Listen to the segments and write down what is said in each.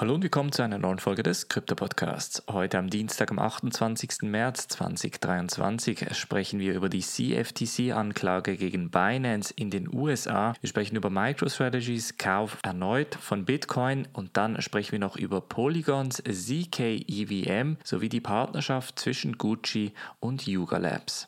Hallo und willkommen zu einer neuen Folge des Krypto Podcasts. Heute am Dienstag, am 28. März 2023 sprechen wir über die CFTC-Anklage gegen Binance in den USA. Wir sprechen über MicroStrategies Kauf erneut von Bitcoin und dann sprechen wir noch über Polygons ZK EVM sowie die Partnerschaft zwischen Gucci und Yuga Labs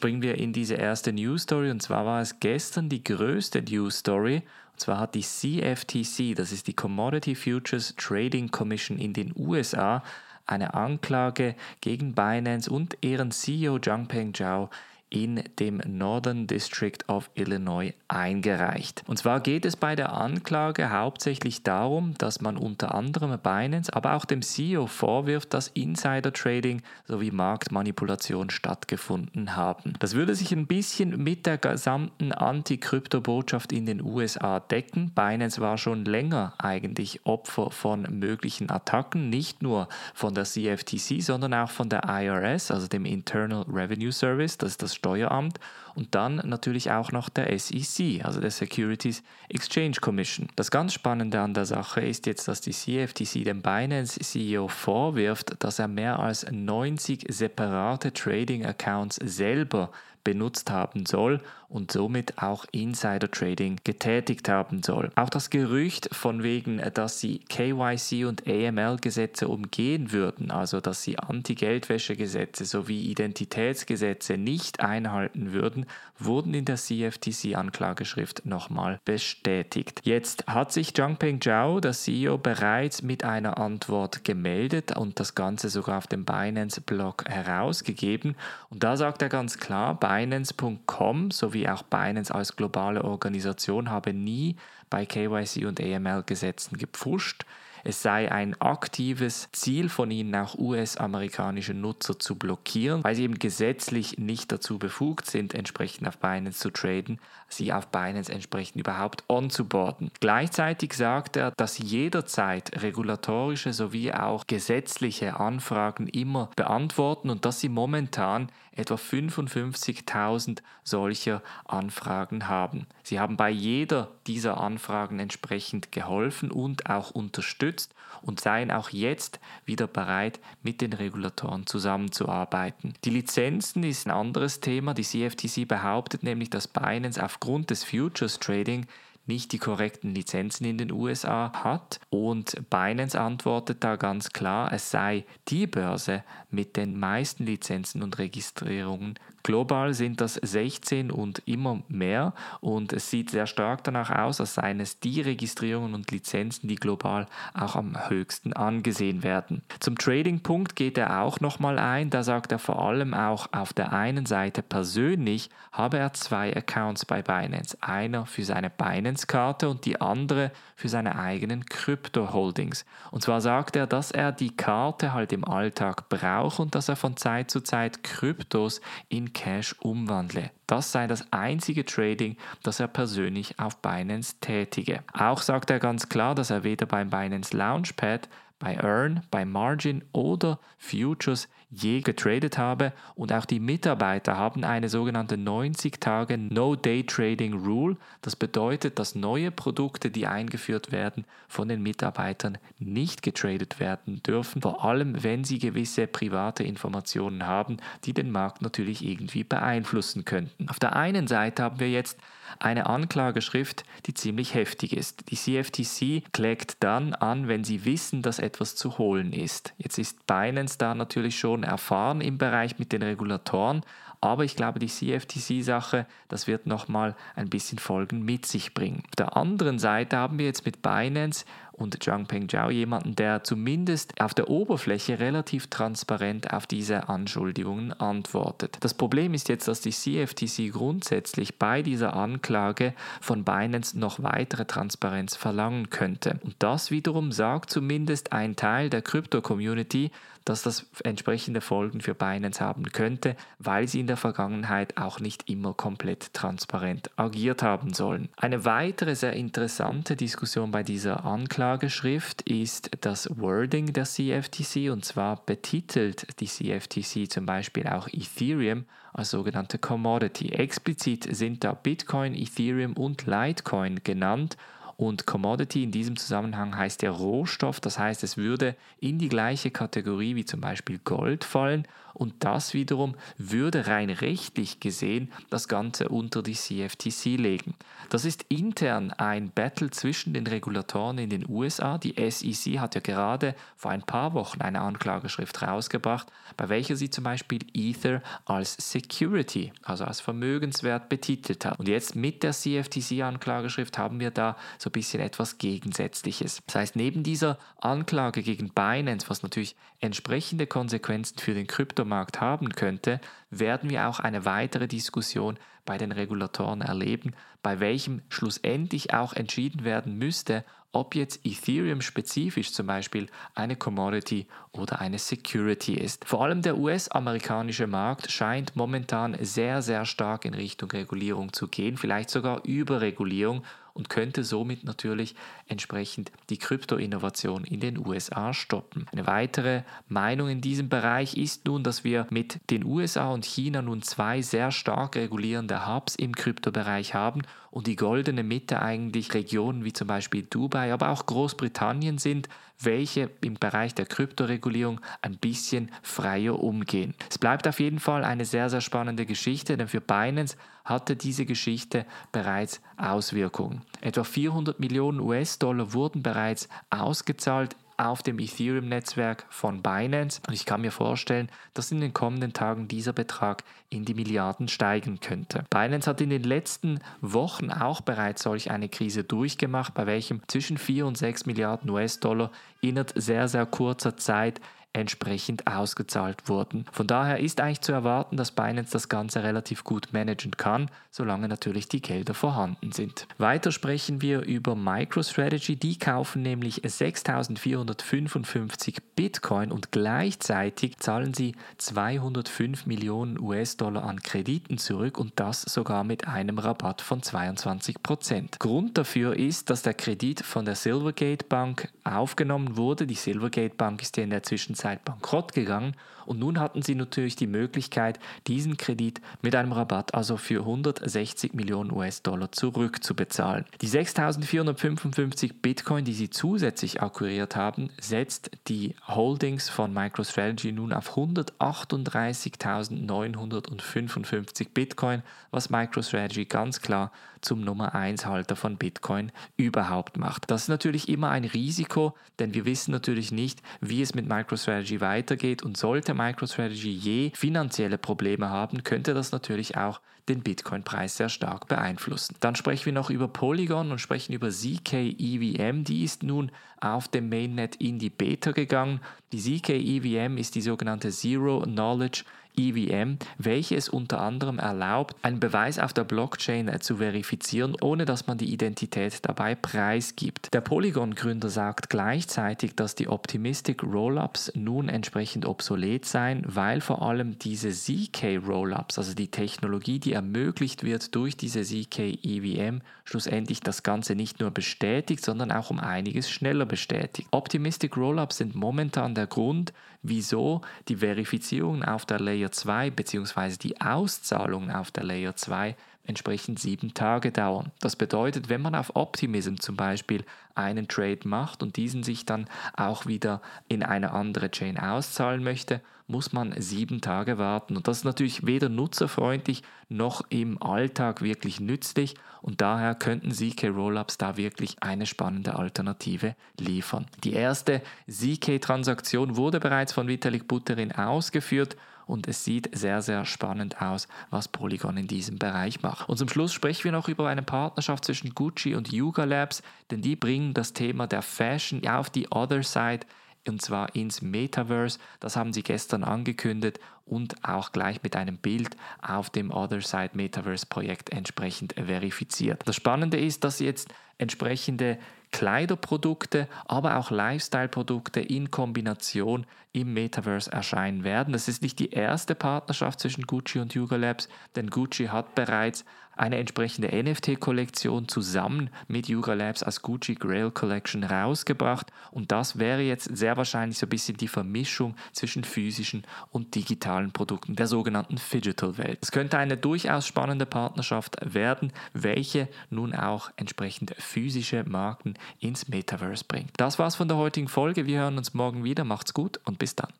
springen wir in diese erste News Story und zwar war es gestern die größte News Story. Und zwar hat die CFTC, das ist die Commodity Futures Trading Commission in den USA, eine Anklage gegen Binance und ihren CEO Zhangpeng Zhao in dem Northern District of Illinois eingereicht. Und zwar geht es bei der Anklage hauptsächlich darum, dass man unter anderem Binance, aber auch dem CEO vorwirft, dass Insider-Trading sowie Marktmanipulation stattgefunden haben. Das würde sich ein bisschen mit der gesamten Anti-Krypto-Botschaft in den USA decken. Binance war schon länger eigentlich Opfer von möglichen Attacken, nicht nur von der CFTC, sondern auch von der IRS, also dem Internal Revenue Service, das ist das Steueramt und dann natürlich auch noch der SEC, also der Securities Exchange Commission. Das ganz Spannende an der Sache ist jetzt, dass die CFTC dem Binance CEO vorwirft, dass er mehr als 90 separate Trading Accounts selber benutzt haben soll und somit auch Insider-Trading getätigt haben soll. Auch das Gerücht von wegen, dass sie KYC und AML-Gesetze umgehen würden, also dass sie Anti-Geldwäsche-Gesetze sowie Identitätsgesetze nicht einhalten würden, wurden in der CFTC-Anklageschrift nochmal bestätigt. Jetzt hat sich Zhangpeng Zhao, der CEO, bereits mit einer Antwort gemeldet und das Ganze sogar auf dem Binance-Blog herausgegeben. Und da sagt er ganz klar, Binance.com sowie auch Binance als globale Organisation habe nie bei KYC und AML-Gesetzen gepfuscht. Es sei ein aktives Ziel von ihnen, auch US-amerikanische Nutzer zu blockieren, weil sie eben gesetzlich nicht dazu befugt sind, entsprechend auf Binance zu traden, sie auf Binance entsprechend überhaupt onzuboarden. Gleichzeitig sagt er, dass sie jederzeit regulatorische sowie auch gesetzliche Anfragen immer beantworten und dass sie momentan etwa 55.000 solcher Anfragen haben. Sie haben bei jeder dieser Anfragen entsprechend geholfen und auch unterstützt und seien auch jetzt wieder bereit, mit den Regulatoren zusammenzuarbeiten. Die Lizenzen ist ein anderes Thema. Die CFTC behauptet nämlich, dass Binance aufgrund des Futures Trading nicht die korrekten Lizenzen in den USA hat. Und Binance antwortet da ganz klar, es sei die Börse mit den meisten Lizenzen und Registrierungen. Global sind das 16 und immer mehr und es sieht sehr stark danach aus, als seien es die Registrierungen und Lizenzen, die global auch am höchsten angesehen werden. Zum Trading-Punkt geht er auch nochmal ein, da sagt er vor allem auch auf der einen Seite persönlich habe er zwei Accounts bei Binance, einer für seine Binance Finanzkarte und die andere für seine eigenen Krypto-Holdings. Und zwar sagt er, dass er die Karte halt im Alltag braucht und dass er von Zeit zu Zeit Kryptos in Cash umwandle. Das sei das einzige Trading, das er persönlich auf Binance tätige. Auch sagt er ganz klar, dass er weder beim Binance Launchpad bei Earn, bei Margin oder Futures je getradet habe und auch die Mitarbeiter haben eine sogenannte 90 Tage No Day Trading Rule. Das bedeutet, dass neue Produkte, die eingeführt werden, von den Mitarbeitern nicht getradet werden dürfen, vor allem wenn sie gewisse private Informationen haben, die den Markt natürlich irgendwie beeinflussen könnten. Auf der einen Seite haben wir jetzt eine Anklageschrift, die ziemlich heftig ist. Die CFTC klägt dann an, wenn sie wissen, dass etwas zu holen ist. Jetzt ist Binance da natürlich schon erfahren im Bereich mit den Regulatoren, aber ich glaube, die CFTC-Sache, das wird nochmal ein bisschen Folgen mit sich bringen. Auf der anderen Seite haben wir jetzt mit Binance und Zhangpeng Zhao jemanden, der zumindest auf der Oberfläche relativ transparent auf diese Anschuldigungen antwortet. Das Problem ist jetzt, dass die CFTC grundsätzlich bei dieser Anklage von Binance noch weitere Transparenz verlangen könnte. Und das wiederum sagt zumindest ein Teil der Krypto-Community, dass das entsprechende Folgen für Binance haben könnte, weil sie in der Vergangenheit auch nicht immer komplett transparent agiert haben sollen. Eine weitere sehr interessante Diskussion bei dieser Anklageschrift ist das Wording der CFTC und zwar betitelt die CFTC zum Beispiel auch Ethereum als sogenannte Commodity. Explizit sind da Bitcoin, Ethereum und Litecoin genannt Und Commodity in diesem Zusammenhang heißt ja Rohstoff, das heißt, es würde in die gleiche Kategorie wie zum Beispiel Gold fallen und das wiederum würde rein rechtlich gesehen das Ganze unter die CFTC legen. Das ist intern ein Battle zwischen den Regulatoren in den USA. Die SEC hat ja gerade vor ein paar Wochen eine Anklageschrift rausgebracht, bei welcher sie zum Beispiel Ether als Security, also als Vermögenswert betitelt hat. Und jetzt mit der CFTC-Anklageschrift haben wir da so ein bisschen etwas Gegensätzliches. Das heißt, neben dieser Anklage gegen Binance, was natürlich entsprechende Konsequenzen für den Kryptomarkt haben könnte, werden wir auch eine weitere Diskussion bei den Regulatoren erleben, bei welchem schlussendlich auch entschieden werden müsste, ob jetzt Ethereum spezifisch zum Beispiel eine Commodity oder eine Security ist. Vor allem der US-amerikanische Markt scheint momentan sehr, sehr stark in Richtung Regulierung zu gehen, vielleicht sogar Überregulierung und könnte somit natürlich entsprechend die Krypto-Innovation in den USA stoppen. Eine weitere Meinung in diesem Bereich ist nun, dass wir mit den USA und China nun zwei sehr stark regulierende Hubs im Kryptobereich haben und die goldene Mitte eigentlich Regionen wie zum Beispiel Dubai, aber auch Großbritannien sind, welche im Bereich der Kryptoregulierung ein bisschen freier umgehen. Es bleibt auf jeden Fall eine sehr, sehr spannende Geschichte, denn für Binance hatte diese Geschichte bereits Auswirkungen. Etwa 400 Millionen US-Dollar wurden bereits ausgezahlt auf dem Ethereum-Netzwerk von Binance. Und ich kann mir vorstellen, dass in den kommenden Tagen dieser Betrag in die Milliarden steigen könnte. Binance hat in den letzten Wochen auch bereits solch eine Krise durchgemacht, bei welchem zwischen 4 und 6 Milliarden US-Dollar innerhalb sehr, sehr kurzer Zeit entsprechend ausgezahlt wurden. Von daher ist eigentlich zu erwarten, dass Binance das Ganze relativ gut managen kann, solange natürlich die Gelder vorhanden sind. Weiter sprechen wir über MicroStrategy. Die kaufen nämlich 6455 Bitcoin und gleichzeitig zahlen sie 205 Millionen US-Dollar an Krediten zurück und das sogar mit einem Rabatt von 22 Prozent. Grund dafür ist, dass der Kredit von der Silvergate Bank aufgenommen wurde. Die Silvergate Bank ist ja in der Zwischenzeit Zeit bankrott gegangen und nun hatten sie natürlich die Möglichkeit, diesen Kredit mit einem Rabatt, also für 160 Millionen US-Dollar zurückzubezahlen. Die 6455 Bitcoin, die sie zusätzlich akquiriert haben, setzt die Holdings von MicroStrategy nun auf 138.955 Bitcoin, was MicroStrategy ganz klar zum Nummer 1 Halter von Bitcoin überhaupt macht. Das ist natürlich immer ein Risiko, denn wir wissen natürlich nicht, wie es mit MicroStrategy weitergeht und sollte MicroStrategy je finanzielle Probleme haben, könnte das natürlich auch den Bitcoin-Preis sehr stark beeinflussen. Dann sprechen wir noch über Polygon und sprechen über ZK EVM. Die ist nun auf dem Mainnet in die Beta gegangen. Die ZK EVM ist die sogenannte Zero Knowledge EVM, welche es unter anderem erlaubt, einen Beweis auf der Blockchain zu verifizieren, ohne dass man die Identität dabei preisgibt. Der Polygon-Gründer sagt gleichzeitig, dass die Optimistic Rollups nun entsprechend obsolet seien, weil vor allem diese ZK Rollups, also die Technologie, die ermöglicht wird durch diese ZK EVM, schlussendlich das Ganze nicht nur bestätigt, sondern auch um einiges schneller bestätigt. Optimistic Rollups sind momentan der Grund, wieso die Verifizierung auf der Layer 2 bzw. die Auszahlung auf der Layer 2 entsprechend sieben Tage dauern. Das bedeutet, wenn man auf Optimism zum Beispiel einen Trade macht und diesen sich dann auch wieder in eine andere Chain auszahlen möchte, muss man sieben Tage warten. Und das ist natürlich weder nutzerfreundlich noch im Alltag wirklich nützlich und daher könnten ZK Rollups da wirklich eine spannende Alternative liefern. Die erste ZK-Transaktion wurde bereits von Vitalik Buterin ausgeführt und es sieht sehr, sehr spannend aus, was Polygon in diesem Bereich macht. Und zum Schluss sprechen wir noch über eine Partnerschaft zwischen Gucci und Yuga Labs, denn die bringen das Thema der Fashion auf die Other Side und zwar ins Metaverse. Das haben sie gestern angekündigt und auch gleich mit einem Bild auf dem Other Side Metaverse Projekt entsprechend verifiziert. Das Spannende ist, dass jetzt entsprechende Kleiderprodukte, aber auch Lifestyle-Produkte in Kombination im Metaverse erscheinen werden. Das ist nicht die erste Partnerschaft zwischen Gucci und Yuga Labs, denn Gucci hat bereits eine entsprechende NFT-Kollektion zusammen mit Yuga Labs als Gucci Grail Collection rausgebracht und das wäre jetzt sehr wahrscheinlich so ein bisschen die Vermischung zwischen physischen und digitalen Produkten der sogenannten Digital-Welt. Es könnte eine durchaus spannende Partnerschaft werden, welche nun auch entsprechend physische Marken ins Metaverse bringt. Das war's von der heutigen Folge. Wir hören uns morgen wieder. Macht's gut und bis dann.